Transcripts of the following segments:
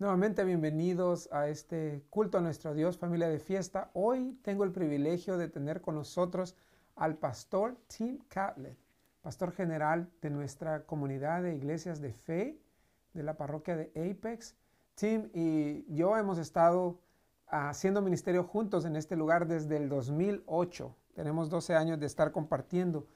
Nuevamente bienvenidos a este culto a nuestro Dios, familia de fiesta. Hoy tengo el privilegio de tener con nosotros al pastor Tim Catlett, pastor general de nuestra comunidad de iglesias de fe de la parroquia de Apex. Tim y yo hemos estado haciendo ministerio juntos en este lugar desde el 2008. Tenemos 12 años de estar compartiendo.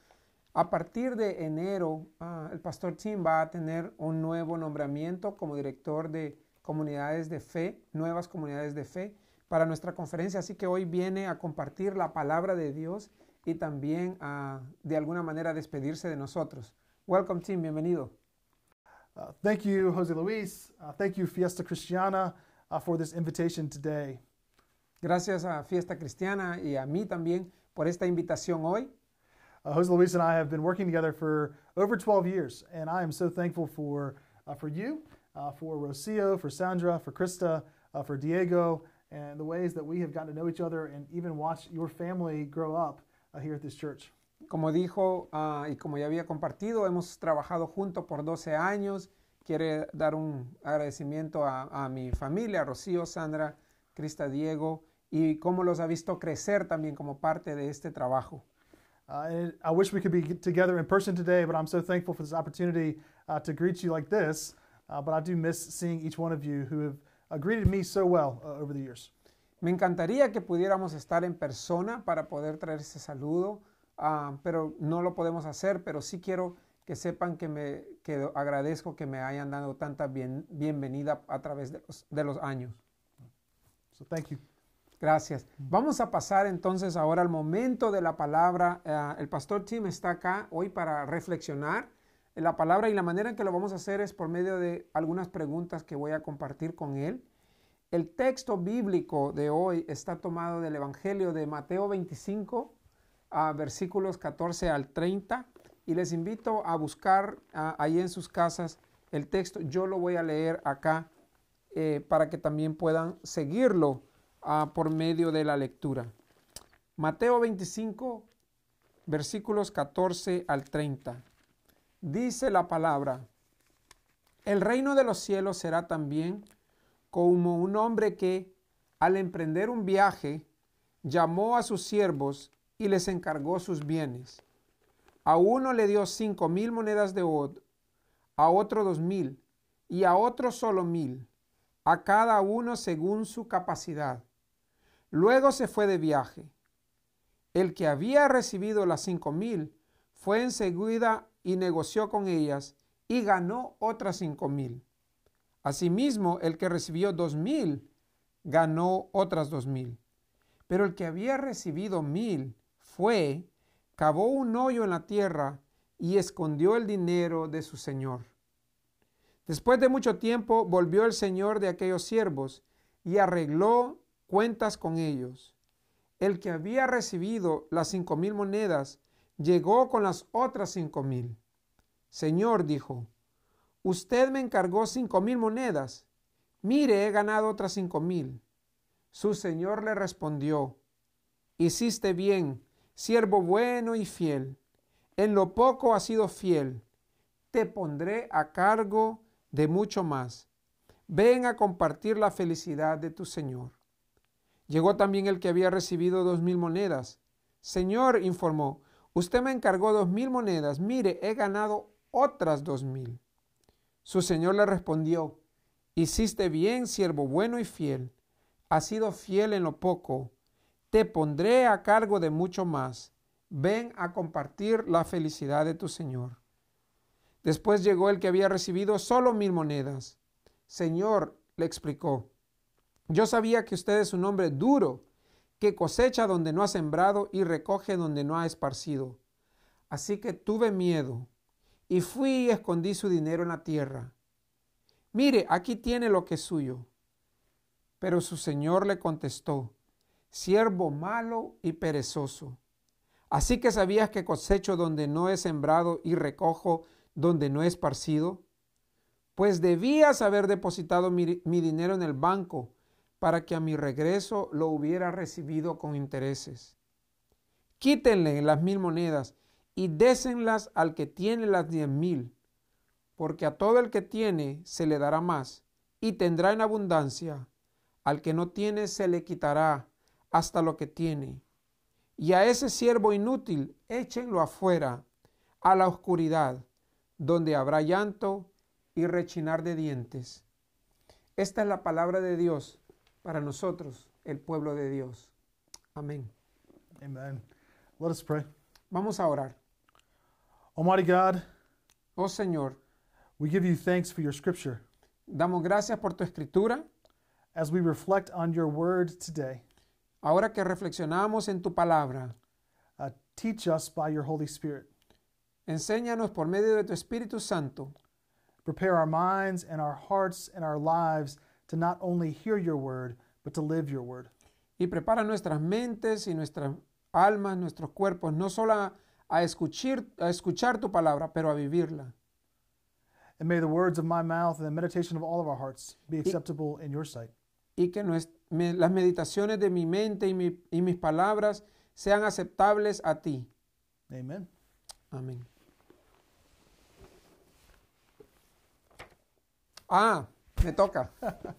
A partir de enero, ah, el pastor Tim va a tener un nuevo nombramiento como director de comunidades de fe, nuevas comunidades de fe para nuestra conferencia. Así que hoy viene a compartir la palabra de Dios y también a, de alguna manera, despedirse de nosotros. Welcome, Tim. Bienvenido. Uh, thank you, Jose Luis. Uh, thank you, Fiesta Cristiana, uh, for this invitation today. Gracias a Fiesta Cristiana y a mí también por esta invitación hoy. Uh, Jose Luis and I have been working together for over 12 years, and I am so thankful for, uh, for you, uh, for Rocio, for Sandra, for Krista, uh, for Diego, and the ways that we have gotten to know each other and even watch your family grow up uh, here at this church. Como dijo ah, y como ya había compartido, hemos trabajado juntos por 12 años. Quiere dar un agradecimiento a, a mi familia, Rocío, Sandra, Krista, Diego, y cómo los ha visto crecer también como parte de este trabajo. Uh, I wish we could be together in person today, but I'm so thankful for this opportunity uh, to greet you like this. Uh, but I do miss seeing each one of you who have uh, greeted me so well uh, over the years. Me encantaría que pudiéramos estar en persona para poder traer ese saludo, ah, pero no lo podemos hacer, pero sí quiero que sepan que me que agradezco que me hayan dado tanta bien, bienvenida a través de los, de los años. So thank you. Gracias. Vamos a pasar entonces ahora al momento de la palabra. Eh, el pastor Tim está acá hoy para reflexionar la palabra y la manera en que lo vamos a hacer es por medio de algunas preguntas que voy a compartir con él. El texto bíblico de hoy está tomado del Evangelio de Mateo 25, a versículos 14 al 30, y les invito a buscar ah, ahí en sus casas el texto. Yo lo voy a leer acá eh, para que también puedan seguirlo ah, por medio de la lectura. Mateo 25, versículos 14 al 30. Dice la palabra, el reino de los cielos será también como un hombre que, al emprender un viaje, llamó a sus siervos y les encargó sus bienes. A uno le dio cinco mil monedas de oro, a otro dos mil, y a otro solo mil, a cada uno según su capacidad. Luego se fue de viaje. El que había recibido las cinco mil fue enseguida y negoció con ellas y ganó otras cinco mil. Asimismo, el que recibió dos mil ganó otras dos mil. Pero el que había recibido mil fue, cavó un hoyo en la tierra y escondió el dinero de su señor. Después de mucho tiempo volvió el señor de aquellos siervos y arregló cuentas con ellos. El que había recibido las cinco mil monedas llegó con las otras cinco mil. Señor, dijo, usted me encargó cinco mil monedas. Mire, he ganado otras cinco mil. Su señor le respondió, hiciste bien, siervo bueno y fiel. En lo poco has sido fiel. Te pondré a cargo de mucho más. Ven a compartir la felicidad de tu señor. Llegó también el que había recibido dos mil monedas. Señor, informó, usted me encargó dos mil monedas. Mire, he ganado otras dos mil. Su señor le respondió, hiciste bien, siervo bueno y fiel. Has sido fiel en lo poco. Te pondré a cargo de mucho más. Ven a compartir la felicidad de tu señor. Después llegó el que había recibido solo mil monedas. Señor, le explicó, yo sabía que usted es un hombre duro, que cosecha donde no ha sembrado y recoge donde no ha esparcido. Así que tuve miedo y fui y escondí su dinero en la tierra. Mire, aquí tiene lo que es suyo. Pero su señor le contestó, siervo malo y perezoso. Así que sabías que cosecho donde no he sembrado y recojo donde no he esparcido. Pues debías haber depositado mi, mi dinero en el banco para que a mi regreso lo hubiera recibido con intereses. Quítenle las mil monedas y désenlas al que tiene las diez mil, porque a todo el que tiene se le dará más, y tendrá en abundancia. Al que no tiene se le quitará hasta lo que tiene. Y a ese siervo inútil échenlo afuera, a la oscuridad, donde habrá llanto y rechinar de dientes. Esta es la palabra de Dios para nosotros, el pueblo de Dios. Amén. Amen. Let us pray. Vamos a orar. Almighty God, Oh Señor, we give you thanks for your scripture. damos gracias por tu escritura. As we reflect on your word today, Ahora que reflexionamos en tu palabra, uh, teach us by your Holy Spirit. enséñanos por medio de tu Espíritu Santo. Prepare our minds and our hearts and our lives to not only hear your word, but to live your word. y prepara nuestras mentes y nuestras almas, nuestros cuerpos, no solo a, a escuchar, a escuchar tu palabra, pero a vivirla. And may the words of my mouth and the meditation of all of our hearts be acceptable in your sight. Y que nues- me- las meditaciones de mi mente y, mi- y mis palabras sean aceptables a ti. Amen. Amén. Ah, me toca.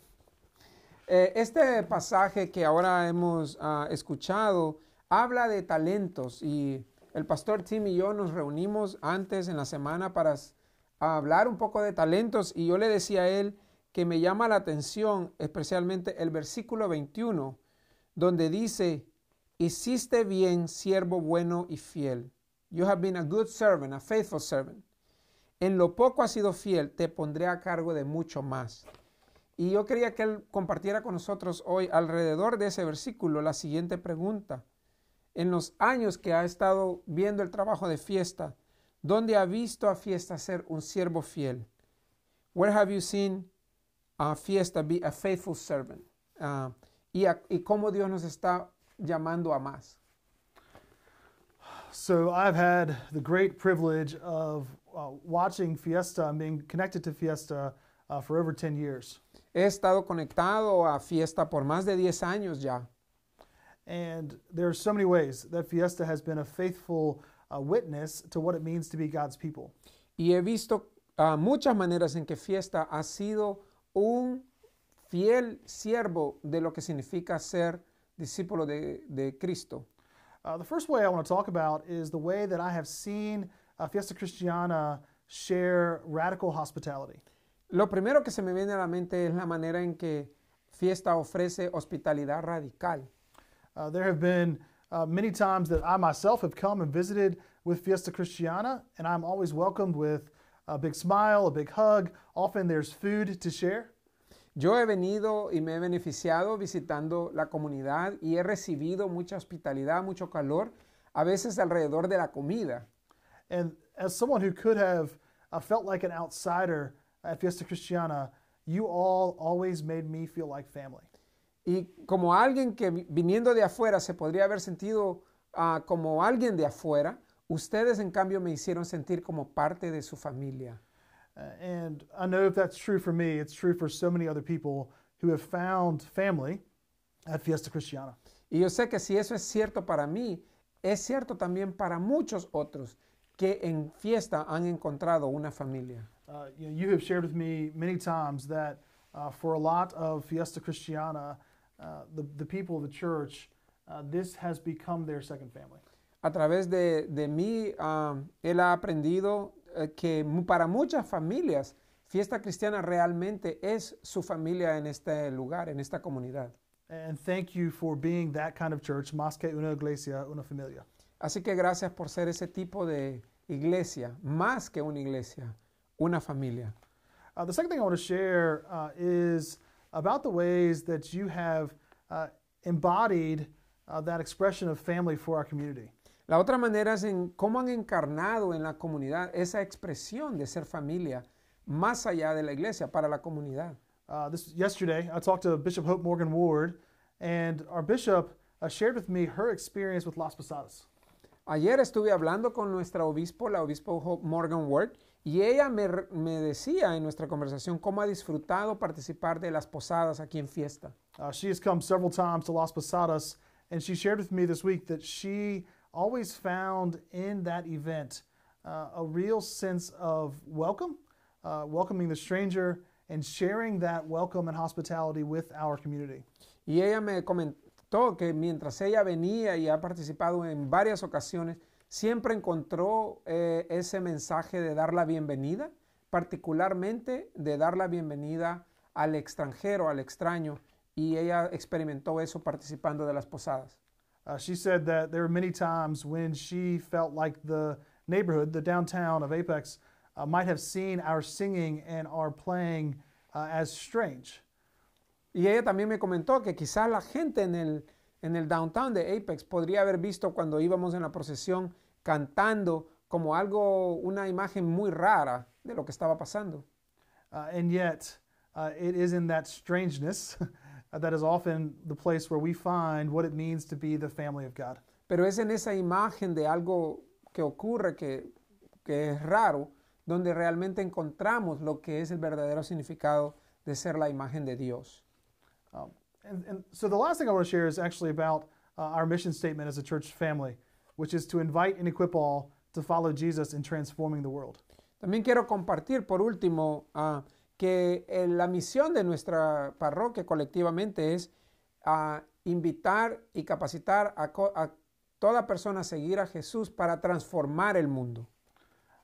Eh, este pasaje que ahora hemos ah, escuchado habla de talentos y el pastor Tim y yo nos reunimos antes en la semana para hablar un poco de talentos y yo le decía a él que me llama la atención especialmente el versículo 21 donde dice, hiciste bien, siervo bueno y fiel. You have been a good servant, a faithful servant. En lo poco has sido fiel, te pondré a cargo de mucho más. Y yo quería que él compartiera con nosotros hoy alrededor de ese versículo la siguiente pregunta. En los años que ha estado viendo el trabajo de fiesta, ¿dónde ha visto a fiesta ser un siervo fiel? Where have you seen a fiesta be a faithful servant? Ah, y, a- y cómo Dios nos está llamando a más. So I've had the great privilege of uh, watching Fiesta and being connected to Fiesta uh, for over 10 years. He estado conectado a fiesta por más de 10 años ya. And there are so many ways that Fiesta has been a faithful uh, witness to what it means to be God's people. Y he visto ah, muchas maneras en que fiesta ha sido un fiel siervo de lo que significa ser discípulo de, de Cristo. Uh, the first way I want to talk about is the way that I have seen uh, Fiesta Cristiana share radical hospitality. Lo primero que se me viene a la mente es la manera en que fiesta ofrece hospitalidad radical. Uh, there have been uh, many times that I myself have come and visited with Fiesta Cristiana, and I'm always welcomed with a big smile, a big hug. Often there's food to share. Yo he venido y me he beneficiado visitando la comunidad y he recibido mucha hospitalidad, mucho calor, a veces alrededor de la comida. And as someone who could have uh, felt like an outsider at Fiesta Cristiana, you all always made me feel like family. Y como alguien que vi- viniendo de afuera se podría haber sentido ah, como alguien de afuera, ustedes en cambio me hicieron sentir como parte de su familia. Uh, and I know if that's true for me, it's true for so many other people who have found family at Fiesta Cristiana. Y yo sé que si eso es cierto para mí, es cierto también para muchos otros que en fiesta han encontrado una familia. Uh, you, know, you have shared with me many times that uh, for a lot of Fiesta Cristiana, uh, the, the people of the church, uh, this has become their second family. A través de, de mí, ah, él ha aprendido eh, que para muchas familias, fiesta cristiana realmente es su familia en este lugar, en esta comunidad. And thank you for being that kind of church, Más que una iglesia, una familia. Así que gracias por ser ese tipo de iglesia, más que una iglesia, una familia. Uh, the second thing I want to share uh, is about the ways that you have uh, embodied uh, that expression of family for our community. La otra manera es en cómo han encarnado en la comunidad esa expresión de ser familia más allá de la iglesia, para la comunidad. Uh, this yesterday, I talked to Bishop Hope Morgan Ward, and our bishop uh, shared with me her experience with Las Posadas. Ayer estuve hablando con nuestra obispo, la obispo Hope Morgan Ward, y ella me, me decía en nuestra conversación cómo ha disfrutado participar de las posadas aquí en fiesta. Uh, she has come several times to Las Posadas, and she shared with me this week that she always found in that event uh, a real sense of welcome, uh, welcoming the stranger, and sharing that welcome and hospitality with our community. Y ella me comentó que mientras ella venía y ha participado en varias ocasiones, siempre encontró eh, ese mensaje de dar la bienvenida, particularmente de dar la bienvenida al extranjero, al extraño, y ella experimentó eso participando de las posadas. Uh, she said that there were many times when she felt like the neighborhood, the downtown of Apex, uh, might have seen our singing and our playing uh, as strange. Y ella también me comentó que quizás la gente en el, en el downtown de Apex podría haber visto cuando íbamos en la procesión cantando como algo, una imagen muy rara de lo que estaba pasando. Uh, and yet, uh, it is in that strangeness that is often the place where we find what it means to be the family of God. Pero es en esa imagen de algo que ocurre que, que es raro, donde realmente encontramos lo que es el verdadero significado de ser la imagen de Dios. Um, and, and so the last thing I want to share is actually about uh, our mission statement as a church family, which is to invite and equip all to follow Jesus in transforming the world. También quiero compartir, por último, ah, que eh, la misión de nuestra parroquia colectivamente es ah, invitar y capacitar a, a toda persona a seguir a Jesús para transformar el mundo.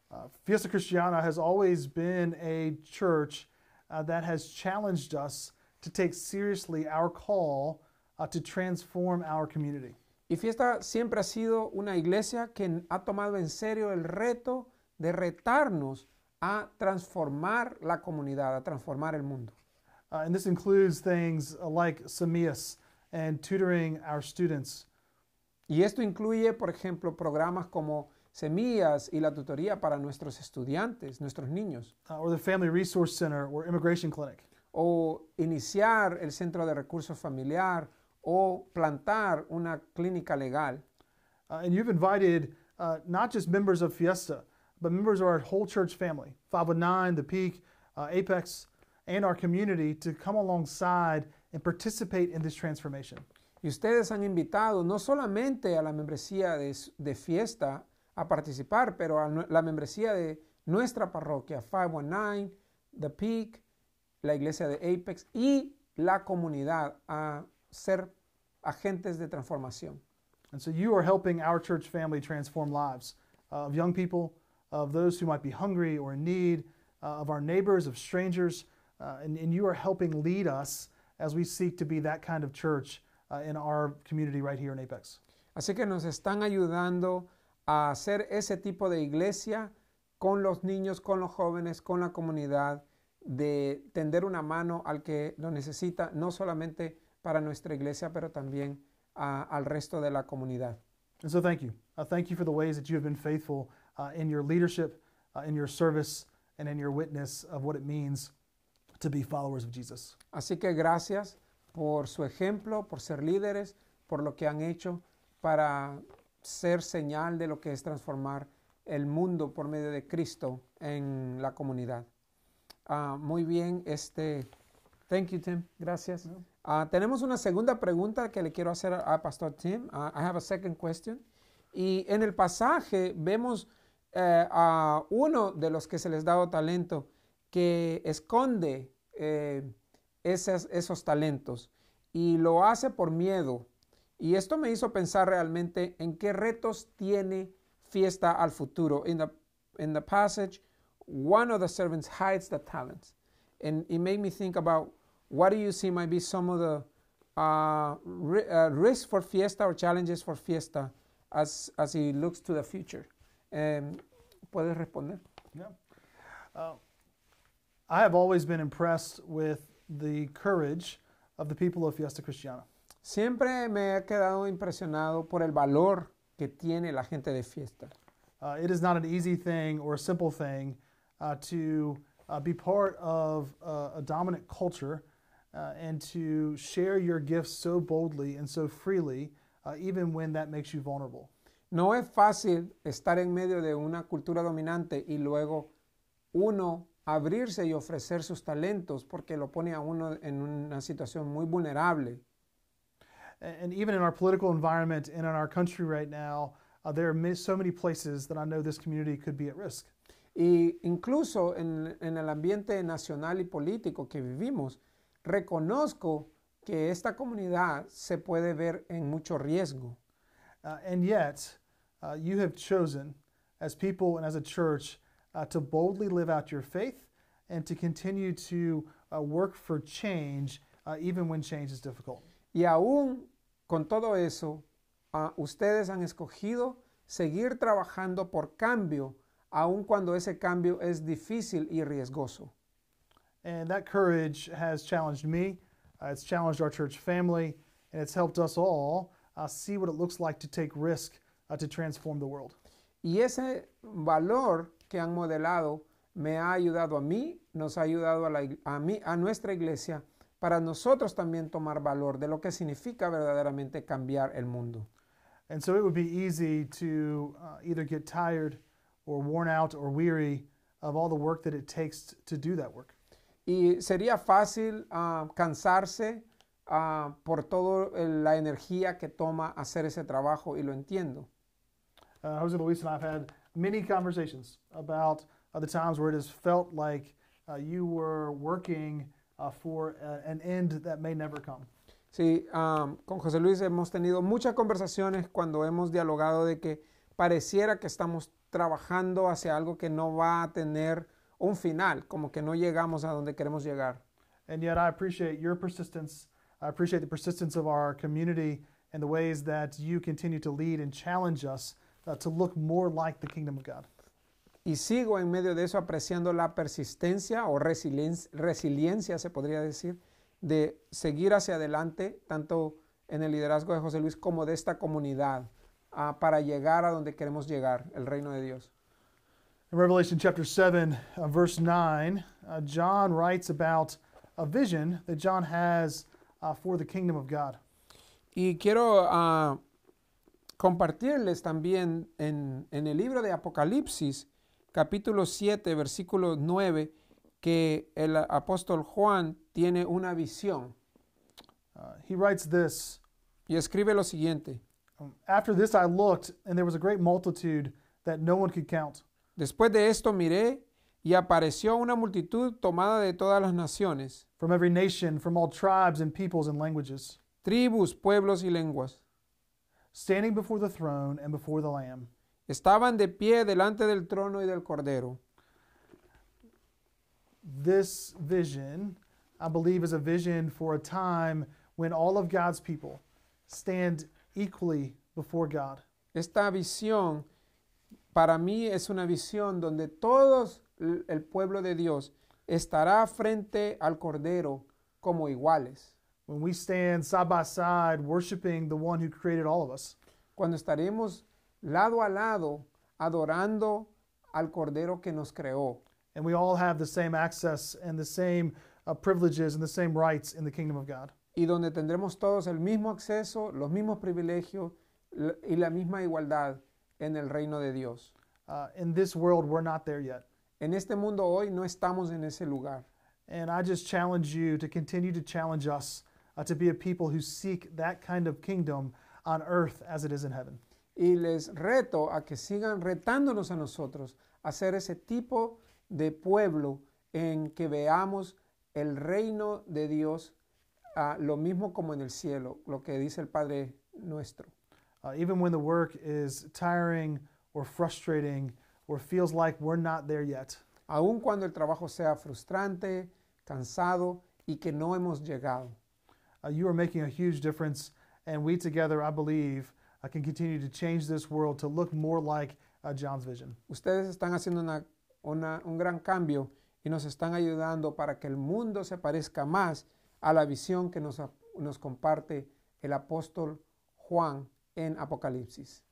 Uh, Fiesta Cristiana has always been a church uh, that has challenged us to take seriously our call uh, to transform our community. Y Fiesta siempre ha sido una iglesia que ha tomado en serio el reto de retarnos a transformar la comunidad, a transformar el mundo. Uh, and this includes things uh, like Samias and tutoring our students, Y esto incluye, por ejemplo, programas como Semillas y la tutoría para nuestros estudiantes, nuestros niños, uh, or the Family Resource Center or Immigration Clinic. O iniciar el centro de recursos familiar o plantar una clínica legal. Uh, and you've invited uh, not just members of Fiesta, but members of our whole church family 519, The Peak, uh, Apex, and our community to come alongside and participate in this transformation. Y ustedes han invitado no solamente a la membresía de, de fiesta a participar, pero a la membresía de nuestra parroquia, 519, The Peak, la iglesia de Apex y la comunidad a ser agentes de transformación. And so you are helping our church family transform lives uh, of young people, of those who might be hungry or in need, uh, of our neighbors, of strangers, uh, and, and you are helping lead us as we seek to be that kind of church uh, in our community right here in Apex. Así que nos están ayudando a hacer ese tipo de iglesia con los niños, con los jóvenes, con la comunidad, de tender una mano al que lo necesita, no solamente para nuestra iglesia, pero también a- al resto de la comunidad. And so thank you. Uh, thank you for the ways that you have been faithful uh, in your leadership, uh, in your service, and in your witness of what it means to be followers of Jesus. Así que gracias por su ejemplo, por ser líderes, por lo que han hecho para ser señal de lo que es transformar el mundo por medio de Cristo en la comunidad. Ah, muy bien, este, thank you Tim, gracias. Ah, tenemos una segunda pregunta que le quiero hacer a, a Pastor Tim. Ah, I have a second question. Y en el pasaje vemos eh, a uno de los que se les dado talento que esconde eh, esas- esos talentos y lo hace por miedo. Y esto me hizo pensar realmente en qué retos tiene fiesta al futuro. In the, in the passage, one of the servants hides the talents. And it made me think about what do you see might be some of the uh, ri- uh, risks for fiesta or challenges for fiesta as, as he looks to the future. ¿Puedes responder? Yeah. Uh, I have always been impressed with the courage of the people of Fiesta Cristiana. Siempre me he quedado impresionado por el valor que tiene la gente de fiesta. Uh, it is not an easy thing or a simple thing uh, to uh, be part of uh, a dominant culture uh, and to share your gifts so boldly and so freely, uh, even when that makes you vulnerable. No es fácil estar en medio de una cultura dominante y luego uno abrirse y ofrecer sus talentos porque lo pone a uno en una situación muy vulnerable. And, even in our political environment and in our country right now, uh, there are so many places that I know this community could be at risk. Y incluso en, en el ambiente nacional y político que vivimos, reconozco que esta comunidad se puede ver en mucho riesgo. Uh, and yet, uh, you have chosen, as people and as a church, uh, to boldly live out your faith and to continue to uh, work for change, uh, even when change is difficult. Y aún con todo eso, ah, ustedes han escogido seguir trabajando por cambio, aun cuando ese cambio es difícil y riesgoso. And that courage has challenged me, uh, it's challenged our church family, and it's helped us all uh, see what it looks like to take risk uh, to transform the world. Y ese valor que han modelado me ha ayudado a mí, nos ha ayudado a, la a mí, a nuestra iglesia, para nosotros también tomar valor de lo que significa verdaderamente cambiar el mundo. And so it would be easy to uh, either get tired or worn out or weary of all the work that it takes to do that work. Y sería fácil ah, cansarse ah, por toda la energía que toma hacer ese trabajo y lo entiendo. Uh, Jose Luis and I have had many conversations about uh, the times where it has felt like uh, you were working uh, for a, an end that may never come. Sí, ah, con José Luis hemos tenido muchas conversaciones cuando hemos dialogado de que pareciera que estamos trabajando hacia algo que no va a tener un final, como que no llegamos a donde queremos llegar. And yet, I appreciate your persistence. I appreciate the persistence of our community and the ways that you continue to lead and challenge us uh, to look more like the kingdom of God. Y sigo en medio de eso apreciando la persistencia o resilien- resiliencia, se podría decir, de seguir hacia adelante, tanto en el liderazgo de José Luis como de esta comunidad, ah, para llegar a donde queremos llegar, el reino de Dios. In Revelation chapter 7, uh, verse 9, uh, John writes about a vision that John has uh, for the kingdom of God. Y quiero ah, compartirles también en, en el libro de Apocalipsis, capítulo 7, versículo 9, que el apóstol Juan tiene una visión Uh, he writes this y escribe lo siguiente. Um, After this I looked, and there was a great multitude that no one could count, Después de esto miré y apareció una multitud tomada de todas las naciones, from every nation, from all tribes and peoples and languages, tribus, pueblos y lenguas. standing before the throne and before the Lamb. Estaban de pie delante del trono y del cordero. This vision, I believe, is a vision for a time when all of God's people stand equally before God. Esta visión para mí es una visión donde todos el pueblo de Dios estará frente al cordero como iguales. When we stand side by side worshiping the one who created all of us. Cuando estaremos lado a lado adorando al cordero que nos creó. And we all have the same access and the same uh, privileges and the same rights in the kingdom of God. Y donde tendremos todos el mismo acceso, los mismos privilegios y la misma igualdad en el reino de Dios. Uh, in this world, we're not there yet. En este mundo hoy no estamos en ese lugar. And I just challenge you to continue to challenge us uh, to be a people who seek that kind of kingdom on earth as it is in heaven. Y les reto a que sigan retándonos a nosotros a ser ese tipo de pueblo en que veamos el reino de Dios ah, lo mismo como en el cielo, lo que dice el Padre nuestro. Uh, even when the work is tiring or frustrating or feels like we're not there yet, Aun cuando el trabajo sea frustrante, cansado y que no hemos llegado. uh, you are making a huge difference. And we together, I believe, uh, can continue to change this world to look more like uh, John's vision. Ustedes están haciendo una- una- un gran cambio y nos están ayudando para que el mundo se parezca más a la visión que nos, nos comparte el apóstol Juan en Apocalipsis.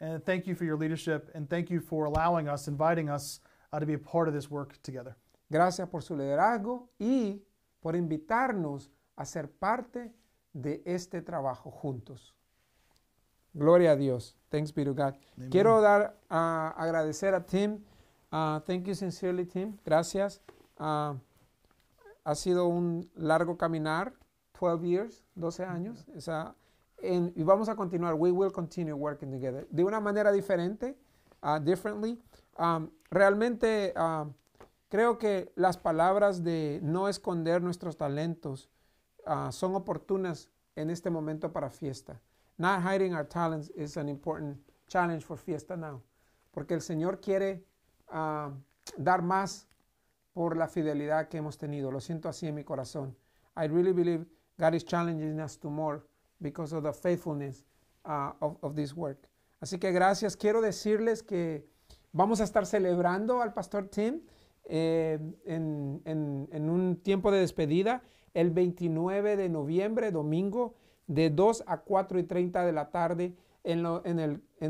And thank you for your leadership, and thank you for allowing us, inviting us uh, to be a part of this work together. Gracias por su liderazgo y por invitarnos a ser parte de este trabajo juntos. Gloria a Dios. Thanks be to God. Amen. Quiero dar a agradecer a Tim. Ah, thank you sincerely, Tim. Gracias. Ha sido un largo caminar, 12 years, 12 años. En- y vamos a continuar. We will continue working together. De una manera diferente, ah, differently. Um, realmente um, creo que las palabras de no esconder nuestros talentos uh, son oportunas en este momento para fiesta. Not hiding our talents is an important challenge for fiesta now. Porque el Señor quiere uh, dar más por la fidelidad que hemos tenido. Lo siento así en mi corazón. I really believe God is challenging us to more because of the faithfulness uh, of, this work. Así que gracias. Quiero decirles que vamos a estar celebrando al pastor Tim eh, en, un tiempo de despedida el 29 de noviembre, domingo, de 2 a 4 y 30 de la tarde en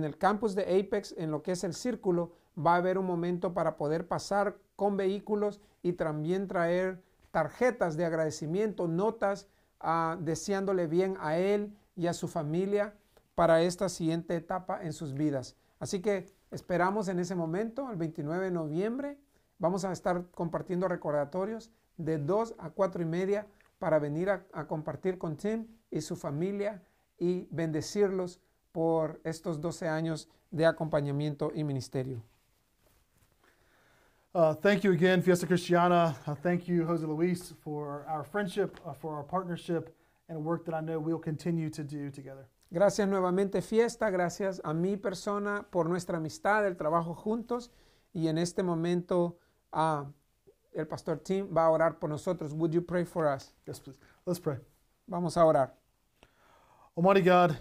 el campus de Apex, en lo que es el círculo. Va a haber un momento para poder pasar con vehículos y también traer tarjetas de agradecimiento, notas, uh, deseándole bien a él y a su familia para esta siguiente etapa en sus vidas. Así que esperamos en ese momento, el 29 de noviembre, vamos a estar compartiendo recordatorios de 2 a 4 y media para venir a, a compartir con Tim y su familia y bendecirlos por estos 12 años de acompañamiento y ministerio. Uh, thank you again, Fiesta Cristiana. Uh, thank you, Jose Luis, for our friendship, uh, for our partnership, and work that I know we'll continue to do together. Gracias nuevamente, Fiesta. Gracias a mi persona por nuestra amistad, el trabajo juntos. Y en este momento, uh, el pastor Tim va a orar por nosotros. Would you pray for us? Yes, please. Let's pray. Vamos a orar. Almighty God,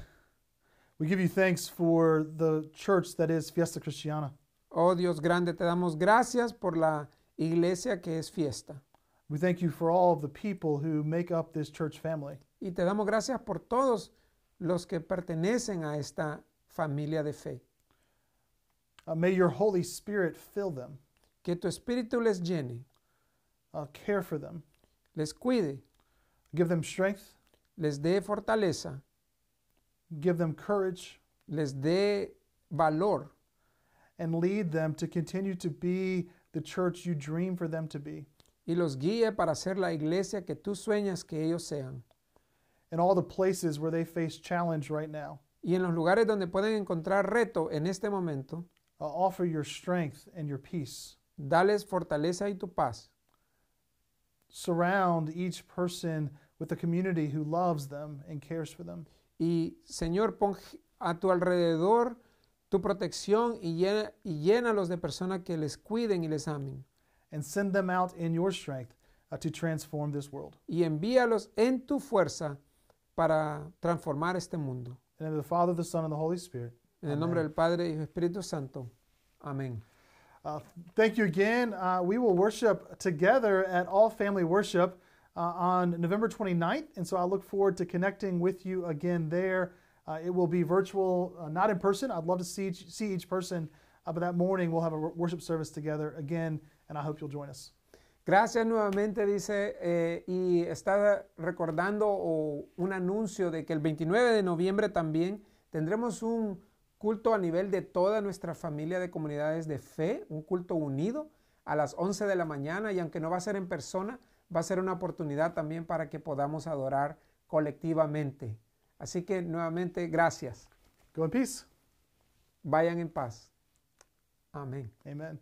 we give you thanks for the church that is Fiesta Cristiana. Oh Dios grande, te damos gracias por la iglesia que es fiesta. We thank you for all of the people who make up this church family. Y te damos gracias por todos los que pertenecen a esta familia de fe. Uh, may your Holy Spirit fill them, Que tu espíritu les llene, uh, care for them, les cuide, give them strength, les dé fortaleza, give them courage, les dé valor and lead them to continue to be the church you dream for them to be. y los guíe para ser la iglesia que tú sueñas que ellos sean. In all the places where they face challenge right now, Y en los lugares donde pueden encontrar reto en este momento, uh, offer your strength and your peace. dales fortaleza y tu paz. Surround each person with a community who loves them and cares for them. Y Señor, pon a tu alrededor tu protección y, llena, y llénalos de personas que les cuiden y les amen. and send them out in your strength uh, to transform this world. Y envíalos en tu fuerza para transformar este mundo. In the name of the Father, the Son, and the Holy Spirit. En el nombre del Padre y del Espíritu Santo. Amén. Uh, thank you again. Uh, we will worship together at All Family Worship uh, on November 29th, and so I look forward to connecting with you again there. Uh, it will be virtual, uh, not in person. I'd love to see each, see each person, uh, but that morning we'll have a worship service together again, and I hope you'll join us. Gracias nuevamente, dice, eh, y está recordando o un anuncio de que el 29 de noviembre también tendremos un culto a nivel de toda nuestra familia de comunidades de fe, un culto unido a las 11 de la mañana y aunque no va a ser en persona, va a ser una oportunidad también para que podamos adorar colectivamente. Así que nuevamente, gracias. Go in peace. Vayan en paz. Amén. Amen.